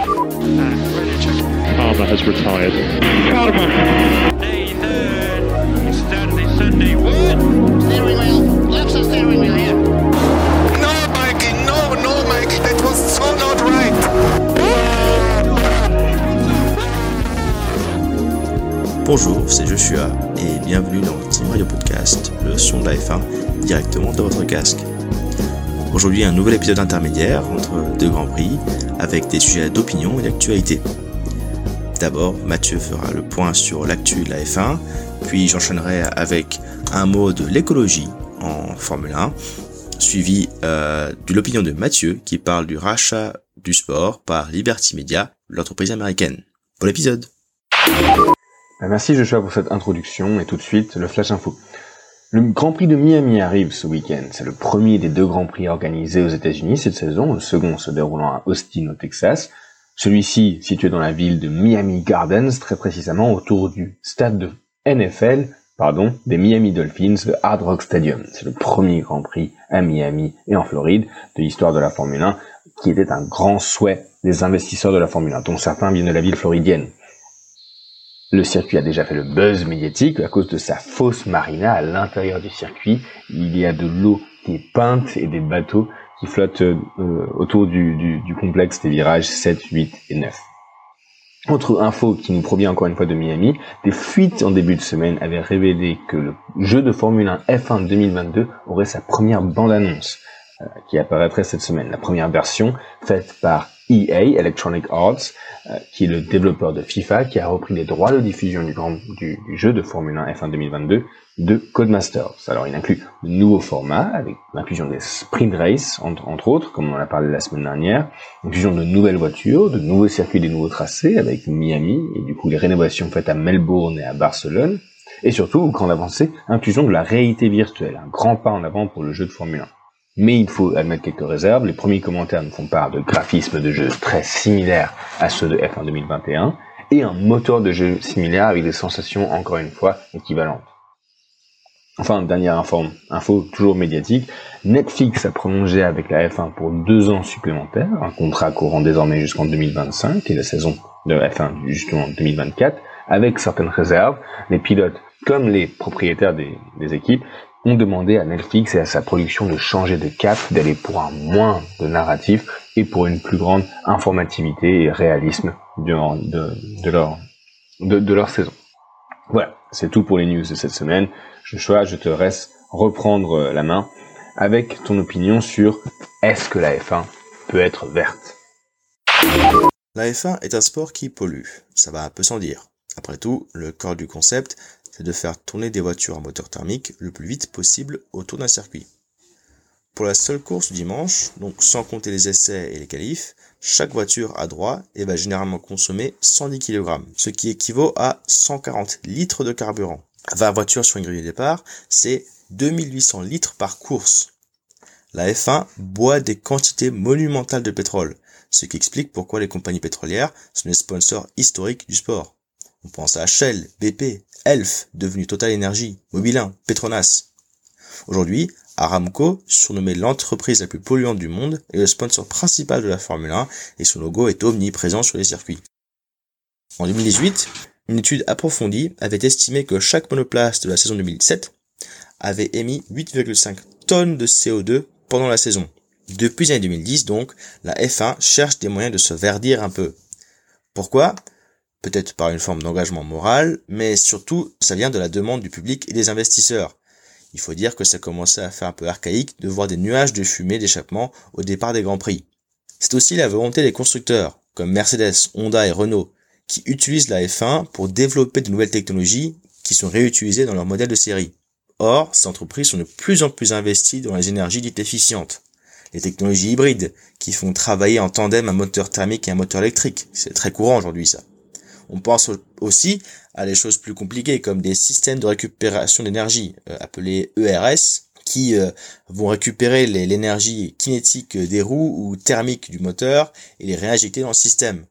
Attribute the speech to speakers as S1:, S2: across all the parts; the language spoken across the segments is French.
S1: Palmer has retired. Palmer.
S2: Nathan, Stanley Sunday, what?
S3: Steering wheel. Left side steering wheel here.
S4: No, Mikey, no, no, Mikey, that was so not right.
S5: Bonjour, c'est Joshua et bienvenue dans Team Radio Podcast, le son de la F1 directement dans votre casque. Aujourd'hui, un nouvel épisode intermédiaire entre deux grands prix avec des sujets d'opinion et d'actualité. D'abord, Mathieu fera le point sur l'actu de la F1, puis j'enchaînerai avec un mot de l'écologie en Formule 1, suivi euh, de l'opinion de Mathieu qui parle du rachat du sport par Liberty Media, l'entreprise américaine. Bon épisode
S6: Merci Joshua pour cette introduction et tout de suite le Flash Info. Le Grand Prix de Miami arrive ce week-end. C'est le premier des deux Grands Prix organisés aux États-Unis cette saison, le second se déroulant à Austin au Texas. Celui-ci situé dans la ville de Miami Gardens, très précisément autour du stade de NFL, pardon, des Miami Dolphins, le Hard Rock Stadium. C'est le premier Grand Prix à Miami et en Floride de l'histoire de la Formule 1, qui était un grand souhait des investisseurs de la Formule 1, dont certains viennent de la ville floridienne. Le circuit a déjà fait le buzz médiatique à cause de sa fausse marina à l'intérieur du circuit. Il y a de l'eau qui est peinte et des bateaux qui flottent euh, autour du, du- du complexe des virages 7, 8 et 9. Autre info qui nous provient encore une fois de Miami, des fuites en début de semaine avaient révélé que le jeu de Formule 1 F1 2022 aurait sa première bande-annonce euh, qui apparaîtrait cette semaine. La première version faite par EA, Electronic Arts, euh, qui est le développeur de FIFA, qui a repris les droits de diffusion du, grand, du, du jeu de Formule 1 F1 2022 de Codemasters. Alors il inclut de nouveaux formats, avec l'inclusion des sprint race, entre, entre autres, comme on en a parlé la semaine dernière, l'inclusion de nouvelles voitures, de nouveaux circuits, des nouveaux tracés, avec Miami, et du coup les rénovations faites à Melbourne et à Barcelone, et surtout, grande avancée, inclusion de la réalité virtuelle, un grand pas en avant pour le jeu de Formule 1. Mais il faut admettre quelques réserves. Les premiers commentaires nous font part de graphismes de jeu très similaires à ceux de F1 2021 et un moteur de jeu similaire avec des sensations encore une fois équivalentes. Enfin, dernière info, info toujours médiatique, Netflix a prolongé avec la F1 pour deux ans supplémentaires, un contrat courant désormais jusqu'en 2025 et la saison de F1 justement 2024, avec certaines réserves. Les pilotes comme les propriétaires des, des équipes ont demandé à Netflix et à sa production de changer de cap, d'aller pour un moins de narratif et pour une plus grande informativité et réalisme de, de, leur, de, leur saison. Voilà, c'est tout pour les news de cette semaine. Je te laisse reprendre la main avec ton opinion sur est-ce que la F1 peut être verte?
S5: La F1 est un sport qui pollue, ça va un peu sans dire. Après tout, le corps du concept, c'est de faire tourner des voitures à moteur thermique le plus vite possible autour d'un circuit. Pour la seule course du dimanche, donc sans compter les essais et les qualifs, chaque voiture a droit et va généralement consommer 110 kg, ce qui équivaut à 140 litres de carburant. 20 voitures sur une grille de départ, c'est 2800 litres par course. La F1 boit des quantités monumentales de pétrole, ce qui explique pourquoi les compagnies pétrolières sont les sponsors historiques du sport. On pense à Shell, BP, Elf, devenu Total Energy, Mobilin, Petronas. Aujourd'hui, Aramco, surnommé l'entreprise la plus polluante du monde, est le sponsor principal de la Formule 1 et son logo est omniprésent sur les circuits. En 2018, une étude approfondie avait estimé que chaque monoplace de la saison 2007 avait émis 8,5 tonnes de CO2 pendant la saison. Depuis les années 2010, donc, la F1 cherche des moyens de se verdir un peu. Pourquoi? Peut-être par une forme d'engagement moral, mais surtout, ça vient de la demande du public et des investisseurs. Il faut dire que ça commençait à faire un peu archaïque de voir des nuages de fumée d'échappement au départ des Grands Prix. C'est aussi la volonté des constructeurs, comme Mercedes, Honda et Renault, qui utilisent la F1 pour développer de nouvelles technologies qui sont réutilisées dans leurs modèles de série. Or, ces entreprises sont de plus en plus investies dans les énergies dites efficientes. Les technologies hybrides, qui font travailler en tandem un moteur thermique et un moteur électrique. C'est très courant aujourd'hui, ça. On pense aussi à des choses plus compliquées, comme des systèmes de récupération d'énergie, euh, appelés ERS, qui euh, vont récupérer l'énergie kinétique des roues ou thermique du moteur et les réinjecter dans le système.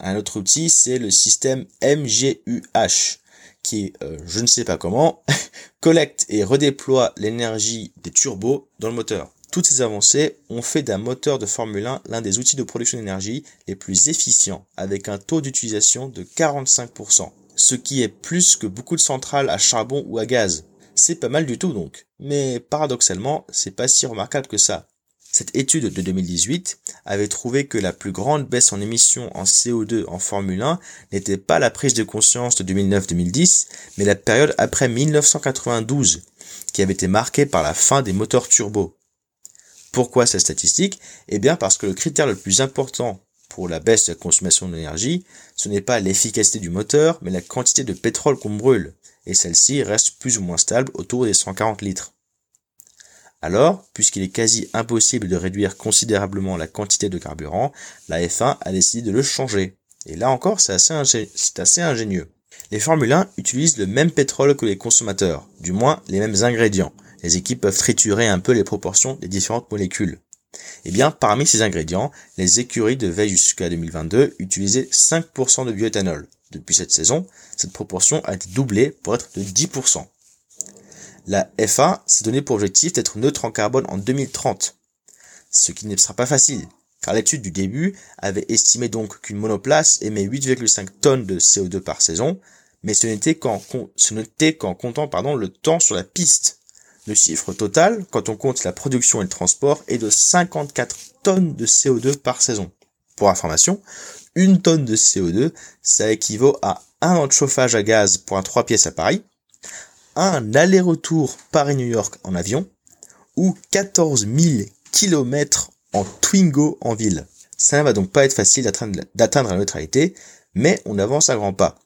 S5: Un autre outil, c'est le système MGUH, qui, euh, je ne sais pas comment, collecte et redéploie l'énergie des turbos dans le moteur. Toutes ces avancées ont fait d'un moteur de Formule 1 l'un des outils de production d'énergie les plus efficients, avec un taux d'utilisation de 45%, ce qui est plus que beaucoup de centrales à charbon ou à gaz. C'est pas mal du tout donc. Mais paradoxalement, c'est pas si remarquable que ça. Cette étude de 2018 avait trouvé que la plus grande baisse en émissions en CO2 en Formule 1 n'était pas la prise de conscience de 2009-2010, mais la période après 1992, qui avait été marquée par la fin des moteurs turbo. Pourquoi cette statistique? Eh bien parce que le critère le plus important pour la baisse de la consommation d'énergie, ce n'est pas l'efficacité du moteur, mais la quantité de pétrole qu'on brûle, et celle-ci reste plus ou moins stable autour des 140 litres. Alors, puisqu'il est quasi impossible de réduire considérablement la quantité de carburant, la F1 a décidé de le changer. Et là encore, c'est assez, ingénieux. Les Formule 1 utilisent le même pétrole que les consommateurs, du moins les mêmes ingrédients, les équipes peuvent triturer un peu les proportions des différentes molécules. Eh bien, parmi ces ingrédients, les écuries de veille jusqu'à 2022 utilisaient 5% de bioéthanol. Depuis cette saison, cette proportion a été doublée pour être de 10%. La FA s'est donné pour objectif d'être neutre en carbone en 2030. Ce qui ne sera pas facile, car l'étude du début avait estimé donc qu'une monoplace émet 8,5 tonnes de CO2 par saison, mais ce n'était qu'en, comptant le temps sur la piste. Le chiffre total, quand on compte la production et le transport, est de 54 tonnes de CO2 par saison. Pour information, une tonne de CO2, ça équivaut à un an de chauffage à gaz pour un 3 pièces à Paris, un aller-retour Paris-New York en avion, ou 14 000 km en Twingo en ville. Ça ne va donc pas être facile d'atteindre la neutralité, mais on avance à grands pas.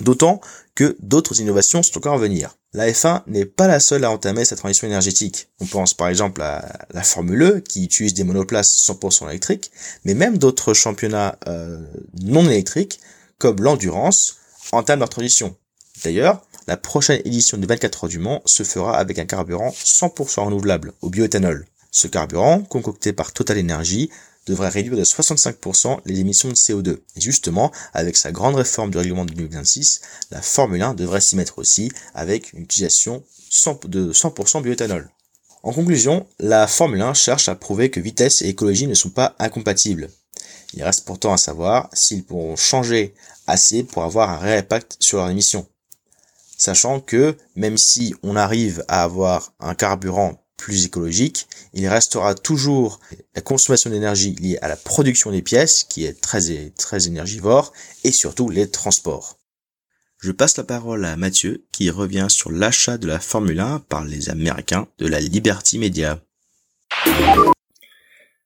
S5: D'autant que d'autres innovations sont encore à venir. La F1 n'est pas la seule à entamer cette transition énergétique. On pense par exemple à la Formule E qui utilise des monoplaces 100% électriques, mais même d'autres championnats euh, non électriques comme l'endurance entament leur transition. D'ailleurs, la prochaine édition de 24 heures du Mans se fera avec un carburant 100% renouvelable au bioéthanol. Ce carburant, concocté par Total Energy, devrait réduire de 65% les émissions de CO2. Et justement, avec sa grande réforme du règlement de 2026, la Formule 1 devrait s'y mettre aussi avec une utilisation de 100% bioéthanol. En conclusion, la Formule 1 cherche à prouver que vitesse et écologie ne sont pas incompatibles. Il reste pourtant à savoir s'ils pourront changer assez pour avoir un réel impact sur leur émission. Sachant que même si on arrive à avoir un carburant plus écologique, il restera toujours la consommation d'énergie liée à la production des pièces, qui est très, très énergivore, et surtout les transports. Je passe la parole à Mathieu, qui revient sur l'achat de la Formule 1 par les Américains de la Liberty Media.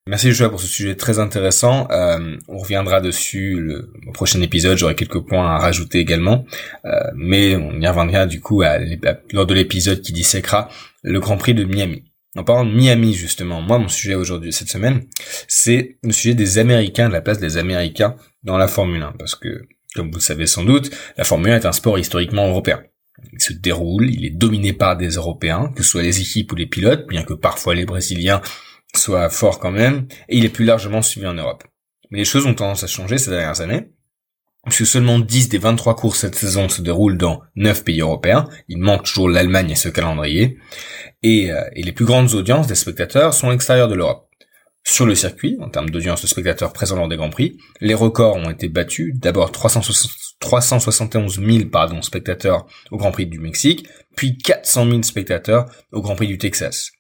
S6: Merci Joshua pour ce sujet très intéressant. Euh, on reviendra dessus le, prochain épisode. J'aurai quelques points à rajouter également, euh, mais on y reviendra du coup lors de l'épisode qui disséquera le Grand Prix de Miami. En parlant de Miami justement, moi mon sujet aujourd'hui cette semaine, c'est le sujet des Américains, de la place des Américains dans la Formule 1, parce que comme vous le savez sans doute, la Formule 1 est un sport historiquement européen. Il se déroule, il est dominé par des Européens, que ce soit les équipes ou les pilotes, bien que parfois les Brésiliens soit fort quand même, et il est plus largement suivi en Europe. Mais les choses ont tendance à changer ces dernières années, puisque seulement 10 des 23 courses cette saison se déroulent dans 9 pays européens, il manque toujours l'Allemagne à ce calendrier, et, euh, et les plus grandes audiences des spectateurs sont à l'extérieur de l'Europe. Sur le circuit, en termes d'audience de spectateurs présents lors des Grands Prix, les records ont été battus. D'abord 371 000 pardon, spectateurs au Grand Prix du Mexique, puis 400 000 spectateurs au Grand Prix du Texas.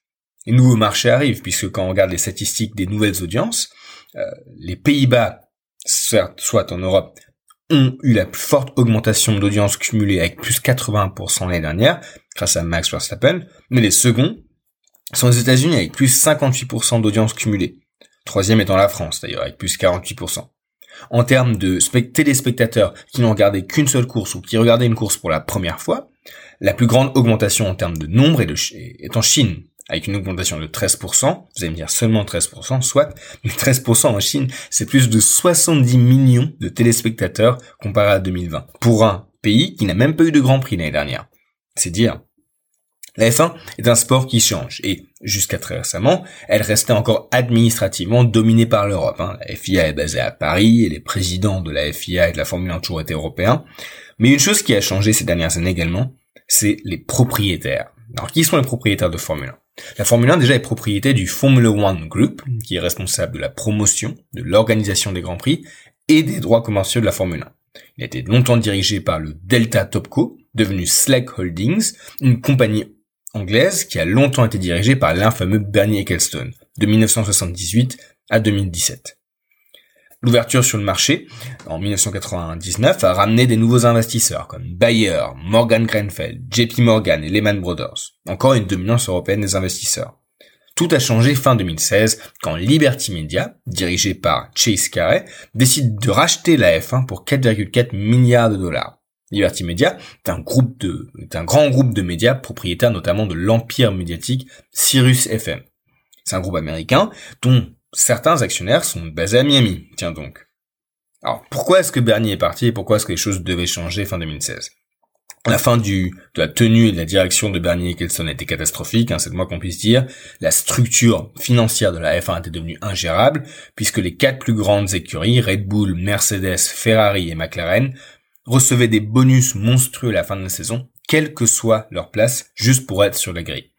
S6: Les nouveaux marchés arrivent, puisque quand on regarde les statistiques des nouvelles audiences, euh, les Pays-Bas, soit en Europe, ont eu la plus forte augmentation d'audience cumulée avec plus 80% l'année dernière, grâce à Max Verstappen, mais les seconds sont les États-Unis avec plus 58% d'audience cumulée. Troisième étant la France d'ailleurs, avec plus 48%. En termes de téléspectateurs qui n'ont regardé qu'une seule course ou qui regardaient une course pour la première fois, la plus grande augmentation en termes de nombre est en Chine, avec une augmentation de 13%, vous allez me dire seulement 13%, soit, mais 13% en Chine, c'est plus de 70 millions de téléspectateurs comparé à 2020, pour un pays qui n'a même pas eu de Grand Prix l'année dernière. C'est dire. La F1 est un sport qui change, et jusqu'à très récemment, elle restait encore administrativement dominée par l'Europe. Hein. La FIA est basée à Paris, et les présidents de la FIA et de la Formule 1 ont toujours été européens. Mais une chose qui a changé ces dernières années également, c'est les propriétaires. Alors qui sont les propriétaires de Formule 1 La Formule 1 déjà est propriété du Formula One Group, qui est responsable de la promotion, de l'organisation des Grands Prix et des droits commerciaux de la Formule 1. Il a été longtemps dirigé par le Delta Topco, devenu Slack Holdings, une compagnie anglaise qui a longtemps été dirigée par l'infameux Bernie Ecclestone, de 1978 à 2017. L'ouverture sur le marché, en 1999, a ramené des nouveaux investisseurs comme Bayer, Morgan Grenfell, JP Morgan et Lehman Brothers. Encore une dominance européenne des investisseurs. Tout a changé fin 2016 quand Liberty Media, dirigé par Chase Carey, décide de racheter la F1 pour 4,4 milliards de dollars. Liberty Media est un groupe de, est un grand groupe de médias propriétaire notamment de l'empire médiatique Sirius FM. C'est un groupe américain dont certains actionnaires sont basés à Miami. Tiens donc. Alors, pourquoi est-ce que Bernie est parti et pourquoi est-ce que les choses devaient changer fin 2016 la fin de la tenue et de la direction de Bernie Ecclestone était catastrophique, hein, c'est de moi qu'on puisse dire. La structure financière de la F1 était devenue ingérable, puisque les quatre plus grandes écuries, Red Bull, Mercedes, Ferrari et McLaren, recevaient des bonus monstrueux à la fin de la saison, quelle que soit leur place, juste pour être sur la grille.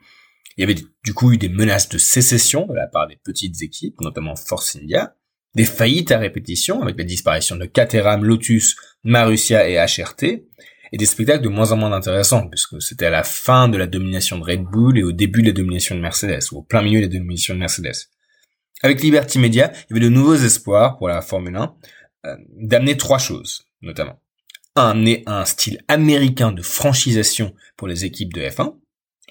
S6: Il y avait du coup eu des menaces de sécession de la part des petites équipes, notamment Force India, des faillites à répétition avec la disparition de Caterham, Lotus, Marussia et HRT, et des spectacles de moins en moins intéressants, puisque c'était à la fin de la domination de Red Bull et au début de la domination de Mercedes, ou au plein milieu de la domination de Mercedes. Avec Liberty Media, il y avait de nouveaux espoirs pour la Formule 1, euh, d'amener trois choses, notamment. Amener un style américain de franchisation pour les équipes de F1,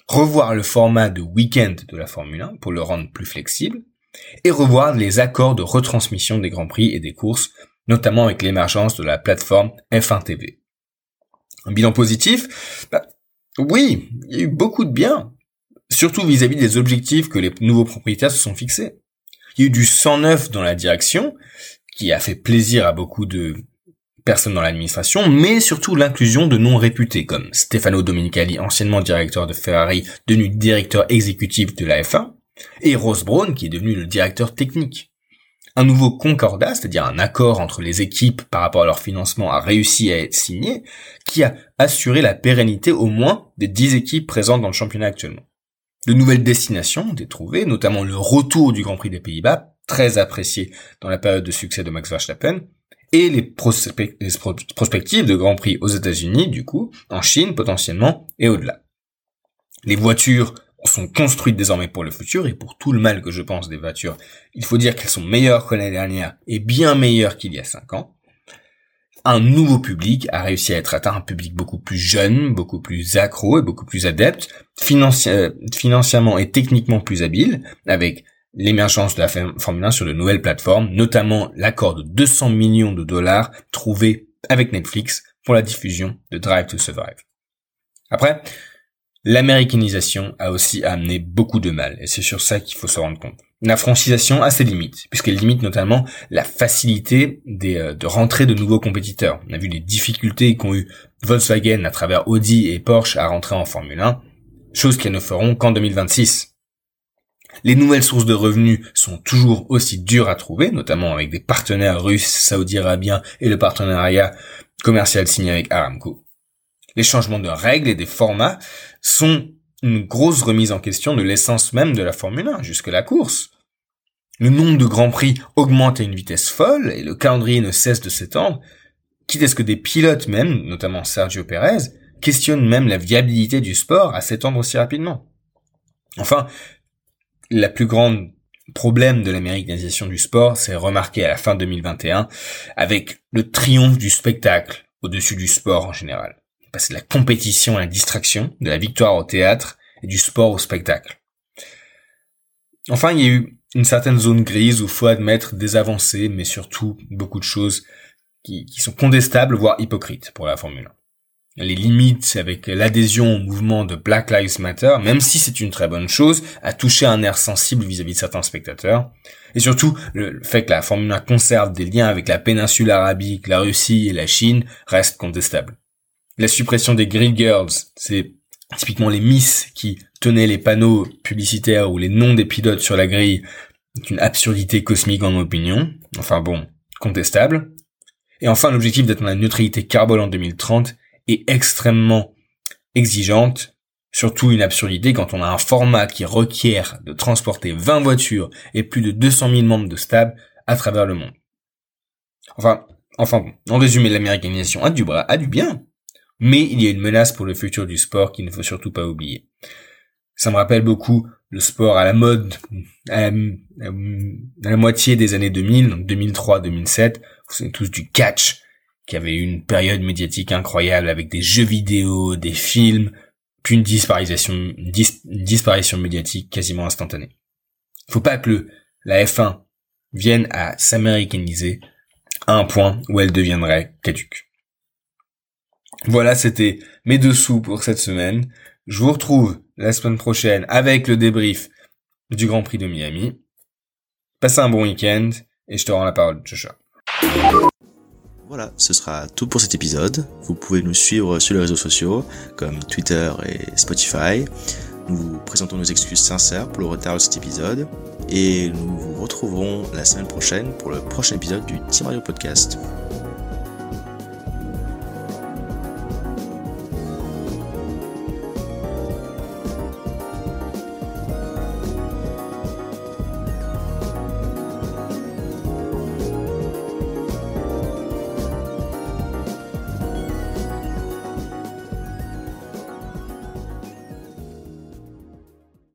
S6: revoir le format de week-end de la Formule 1 pour le rendre plus flexible, et revoir les accords de retransmission des grands prix et des courses, notamment avec l'émergence de la plateforme F1 TV. Un bilan positif? Bah, Oui, il y a eu beaucoup de bien, surtout vis-à-vis des objectifs que les nouveaux propriétaires se sont fixés. Il y a eu du 109 dans la direction, qui a fait plaisir à beaucoup de personnes dans l'administration, mais surtout l'inclusion de noms réputés comme Stefano Domenicali, anciennement directeur de Ferrari, devenu directeur exécutif de la F1, et Ross Brown, qui est devenu le directeur technique. Un nouveau concordat, c'est-à-dire un accord entre les équipes par rapport à leur financement, a réussi à être signé, qui a assuré la pérennité au moins des 10 équipes présentes dans le championnat actuellement. De nouvelles destinations ont été trouvées, notamment le retour du Grand Prix des Pays-Bas, très apprécié dans la période de succès de Max Verstappen, et les, prospectives de Grand Prix aux États-Unis, du coup, en Chine potentiellement, et au-delà. Les voitures sont construites désormais pour le futur et pour tout le mal que je pense des voitures, il faut dire qu'elles sont meilleures que l'année dernière et bien meilleures qu'il y a cinq ans. Un nouveau public a réussi à être atteint, un public beaucoup plus jeune, beaucoup plus accro et beaucoup plus adepte, financièrement et techniquement plus habile, avec l'émergence de la Formule 1 sur de nouvelles plateformes, notamment l'accord de 200 millions de dollars trouvé avec Netflix pour la diffusion de Drive to Survive. Après, l'américanisation a aussi amené beaucoup de mal, et c'est sur ça qu'il faut se rendre compte. La francisation a ses limites, puisqu'elle limite notamment la facilité euh, de rentrer de nouveaux compétiteurs. On a vu les difficultés qu'ont eu Volkswagen à travers Audi et Porsche à rentrer en Formule 1, chose qu'elles ne feront qu'en 2026. Les nouvelles sources de revenus sont toujours aussi dures à trouver, notamment avec des partenaires russes, saoudiens et le partenariat commercial signé avec Aramco. Les changements de règles et des formats sont une grosse remise en question de l'essence même de la Formule 1, jusque la course. Le nombre de grands prix augmente à une vitesse folle et le calendrier ne cesse de s'étendre, quitte à ce que des pilotes même, notamment Sergio Perez, questionnent même la viabilité du sport à s'étendre aussi rapidement. Enfin, la plus grande problème de l'américanisation du sport s'est remarqué à la fin 2021 avec le triomphe du spectacle au-dessus du sport en général passer de la compétition à la distraction, de la victoire au théâtre et du sport au spectacle. Enfin, il y a eu une certaine zone grise où faut admettre des avancées, mais surtout beaucoup de choses qui, sont contestables, voire hypocrites pour la Formule 1. Les limites avec l'adhésion au mouvement de Black Lives Matter, même si c'est une très bonne chose, a touché un air sensible vis-à-vis de certains spectateurs. Et surtout, le fait que la Formule 1 conserve des liens avec la péninsule arabique, la Russie et la Chine reste contestable la suppression des Grill Girls, c'est typiquement les Miss qui tenaient les panneaux publicitaires ou les noms des pilotes sur la grille, c'est une absurdité cosmique en mon opinion. Enfin bon, contestable. Et enfin, l'objectif d'atteindre la neutralité carbone en 2030 est extrêmement exigeante, Surtout une absurdité quand on a un format qui requiert de transporter 20 voitures et plus de 200 000 membres de stab à travers le monde. Enfin, enfin bon, en résumé, l'américanisation a du bras, a du bien, mais il y a une menace pour le futur du sport qu'il ne faut surtout pas oublier. Ça me rappelle beaucoup le sport à la mode à la, moitié des années 2000, donc 2003-2007, vous tous du catch, qui avait eu une période médiatique incroyable avec des jeux vidéo, des films, puis une disparition, médiatique quasiment instantanée. Faut pas que la F1 vienne à s'américaniser à un point où elle deviendrait caduque. Voilà, c'était mes dessous pour cette semaine. Je vous retrouve la semaine prochaine avec le débrief du Grand Prix de Miami. Passez un bon week-end et je te rends la parole, Joshua.
S5: Voilà, ce sera tout pour cet épisode. Vous pouvez nous suivre sur les réseaux sociaux comme Twitter et Spotify. Nous vous présentons nos excuses sincères pour le retard de cet épisode et nous vous retrouverons la semaine prochaine pour le prochain épisode du Team Radio Podcast.